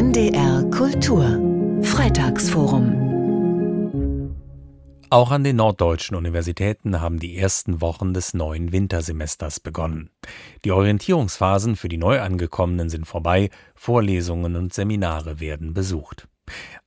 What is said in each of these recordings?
NDR Kultur Freitagsforum auch an den norddeutschen Universitäten haben die ersten Wochen des neuen Wintersemesters begonnen. Die Orientierungsphasen für die Neuangekommenen sind vorbei, Vorlesungen und Seminare werden besucht.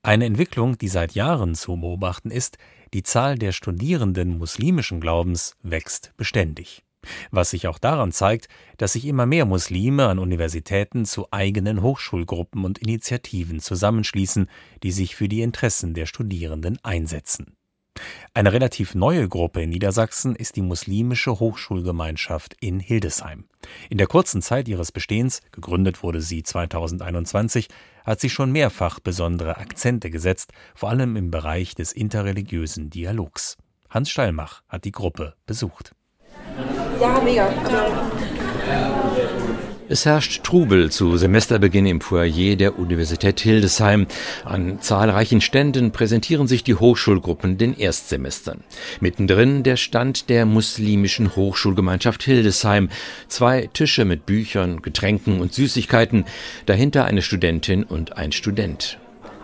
Eine Entwicklung, die seit Jahren zu beobachten ist, die Zahl der Studierenden muslimischen Glaubens wächst beständig. Was sich auch daran zeigt, dass sich immer mehr Muslime an Universitäten zu eigenen Hochschulgruppen und Initiativen zusammenschließen, die sich für die Interessen der Studierenden einsetzen. Eine relativ neue Gruppe in Niedersachsen ist die muslimische Hochschulgemeinschaft in Hildesheim. In der kurzen Zeit ihres Bestehens, gegründet wurde sie 2021, hat sie schon mehrfach besondere Akzente gesetzt, vor allem im Bereich des interreligiösen Dialogs. Hans Stallmach hat die Gruppe besucht. Ja, mega. Es herrscht Trubel zu Semesterbeginn im Foyer der Universität Hildesheim. An zahlreichen Ständen präsentieren sich die Hochschulgruppen den Erstsemestern. Mittendrin der Stand der muslimischen Hochschulgemeinschaft Hildesheim. Zwei Tische mit Büchern, Getränken und Süßigkeiten. Dahinter eine Studentin und ein Student.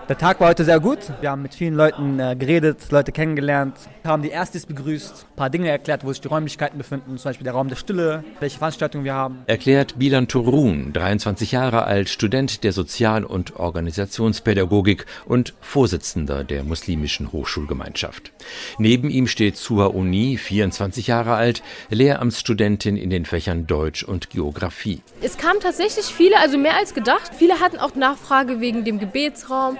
Der Tag war heute sehr gut. Wir haben mit vielen Leuten äh, geredet, Leute kennengelernt, haben die Erstis begrüßt, ein paar Dinge erklärt, wo sich die Räumlichkeiten befinden, zum Beispiel der Raum der Stille, welche Veranstaltungen wir haben. Erklärt Bilan Turun, 23 Jahre alt, Student der Sozial- und Organisationspädagogik und Vorsitzender der muslimischen Hochschulgemeinschaft. Neben ihm steht Sua Uni, 24 Jahre alt, Lehramtsstudentin in den Fächern Deutsch und Geografie. Es kamen tatsächlich viele, also mehr als gedacht. Viele hatten auch Nachfrage wegen dem Gebetsraum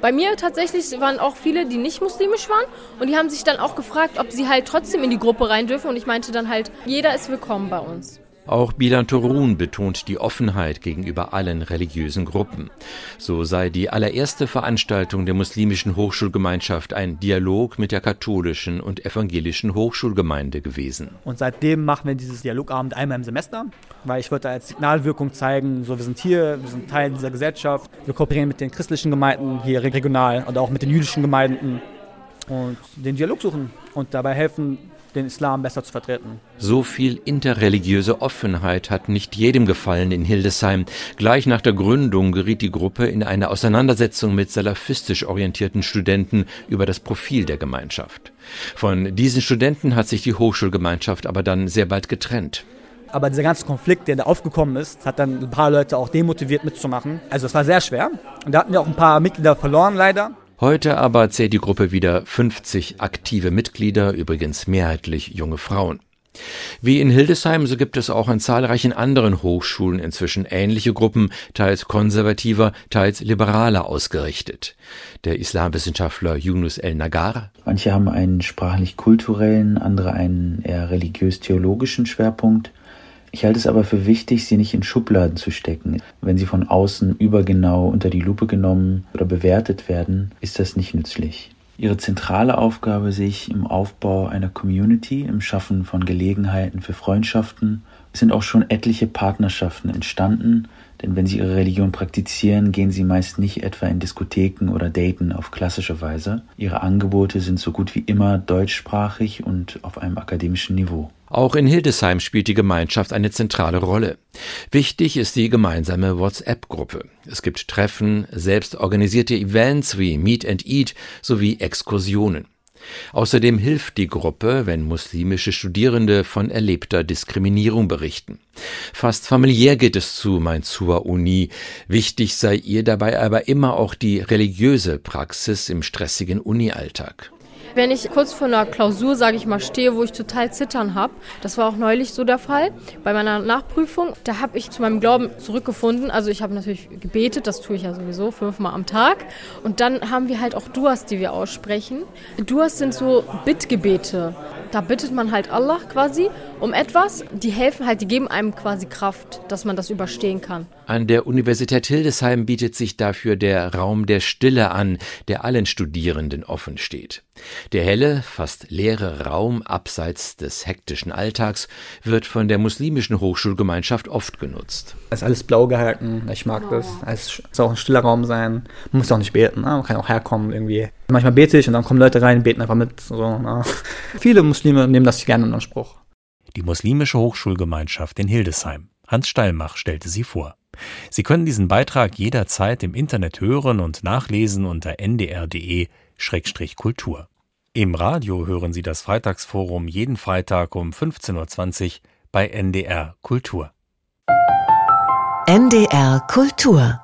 bei mir tatsächlich waren auch viele, die nicht muslimisch waren und die haben sich dann auch gefragt, ob sie halt trotzdem in die Gruppe rein dürfen und ich meinte dann halt, jeder ist willkommen bei uns. Auch Bilan Torun betont die Offenheit gegenüber allen religiösen Gruppen. So sei die allererste Veranstaltung der muslimischen Hochschulgemeinschaft ein Dialog mit der katholischen und evangelischen Hochschulgemeinde gewesen. Und seitdem machen wir dieses Dialogabend einmal im Semester, weil ich wollte als Signalwirkung zeigen, so wir sind hier, wir sind Teil dieser Gesellschaft, wir kooperieren mit den christlichen Gemeinden hier regional und auch mit den jüdischen Gemeinden und den Dialog suchen und dabei helfen, den Islam besser zu vertreten. So viel interreligiöse Offenheit hat nicht jedem gefallen in Hildesheim. Gleich nach der Gründung geriet die Gruppe in eine Auseinandersetzung mit salafistisch orientierten Studenten über das Profil der Gemeinschaft. Von diesen Studenten hat sich die Hochschulgemeinschaft aber dann sehr bald getrennt. Aber dieser ganze Konflikt, der da aufgekommen ist, hat dann ein paar Leute auch demotiviert mitzumachen. Also es war sehr schwer. Und da hatten wir auch ein paar Mitglieder verloren leider. Heute aber zählt die Gruppe wieder 50 aktive Mitglieder, übrigens mehrheitlich junge Frauen. Wie in Hildesheim, so gibt es auch an zahlreichen anderen Hochschulen inzwischen ähnliche Gruppen, teils konservativer, teils liberaler ausgerichtet. Der Islamwissenschaftler Yunus El-Nagar. Manche haben einen sprachlich-kulturellen, andere einen eher religiös-theologischen Schwerpunkt. Ich halte es aber für wichtig, sie nicht in Schubladen zu stecken. Wenn sie von außen übergenau unter die Lupe genommen oder bewertet werden, ist das nicht nützlich. Ihre zentrale Aufgabe sehe ich im Aufbau einer Community, im Schaffen von Gelegenheiten für Freundschaften. Sind auch schon etliche Partnerschaften entstanden, denn wenn sie ihre Religion praktizieren, gehen sie meist nicht etwa in Diskotheken oder daten auf klassische Weise. Ihre Angebote sind so gut wie immer deutschsprachig und auf einem akademischen Niveau. Auch in Hildesheim spielt die Gemeinschaft eine zentrale Rolle. Wichtig ist die gemeinsame WhatsApp-Gruppe. Es gibt Treffen, selbst organisierte Events wie Meet and Eat sowie Exkursionen. Außerdem hilft die Gruppe, wenn muslimische Studierende von erlebter Diskriminierung berichten. Fast familiär geht es zu, meint Sua Uni. Wichtig sei ihr dabei aber immer auch die religiöse Praxis im stressigen Uni-Alltag. Wenn ich kurz vor einer Klausur, sage ich mal, stehe, wo ich total zittern habe, das war auch neulich so der Fall bei meiner Nachprüfung, da habe ich zu meinem Glauben zurückgefunden. Also ich habe natürlich gebetet, das tue ich ja sowieso fünfmal am Tag. Und dann haben wir halt auch Duas, die wir aussprechen. Duas sind so Bittgebete. Da bittet man halt Allah quasi um etwas. Die helfen halt, die geben einem quasi Kraft, dass man das überstehen kann. An der Universität Hildesheim bietet sich dafür der Raum der Stille an, der allen Studierenden offen steht. Der helle, fast leere Raum abseits des hektischen Alltags wird von der muslimischen Hochschulgemeinschaft oft genutzt. Es ist alles blau gehalten, ich mag das. Es soll auch ein stiller Raum sein. Man muss auch nicht beten, ne? man kann auch herkommen irgendwie. Manchmal bete ich und dann kommen Leute rein, beten einfach mit. So, ne? Viele Muslime nehmen das gerne in Anspruch. Die muslimische Hochschulgemeinschaft in Hildesheim. Hans Stallmach stellte sie vor. Sie können diesen Beitrag jederzeit im Internet hören und nachlesen unter ndr.de-kultur. Im Radio hören Sie das Freitagsforum jeden Freitag um 15.20 Uhr bei NDR Kultur. NDR Kultur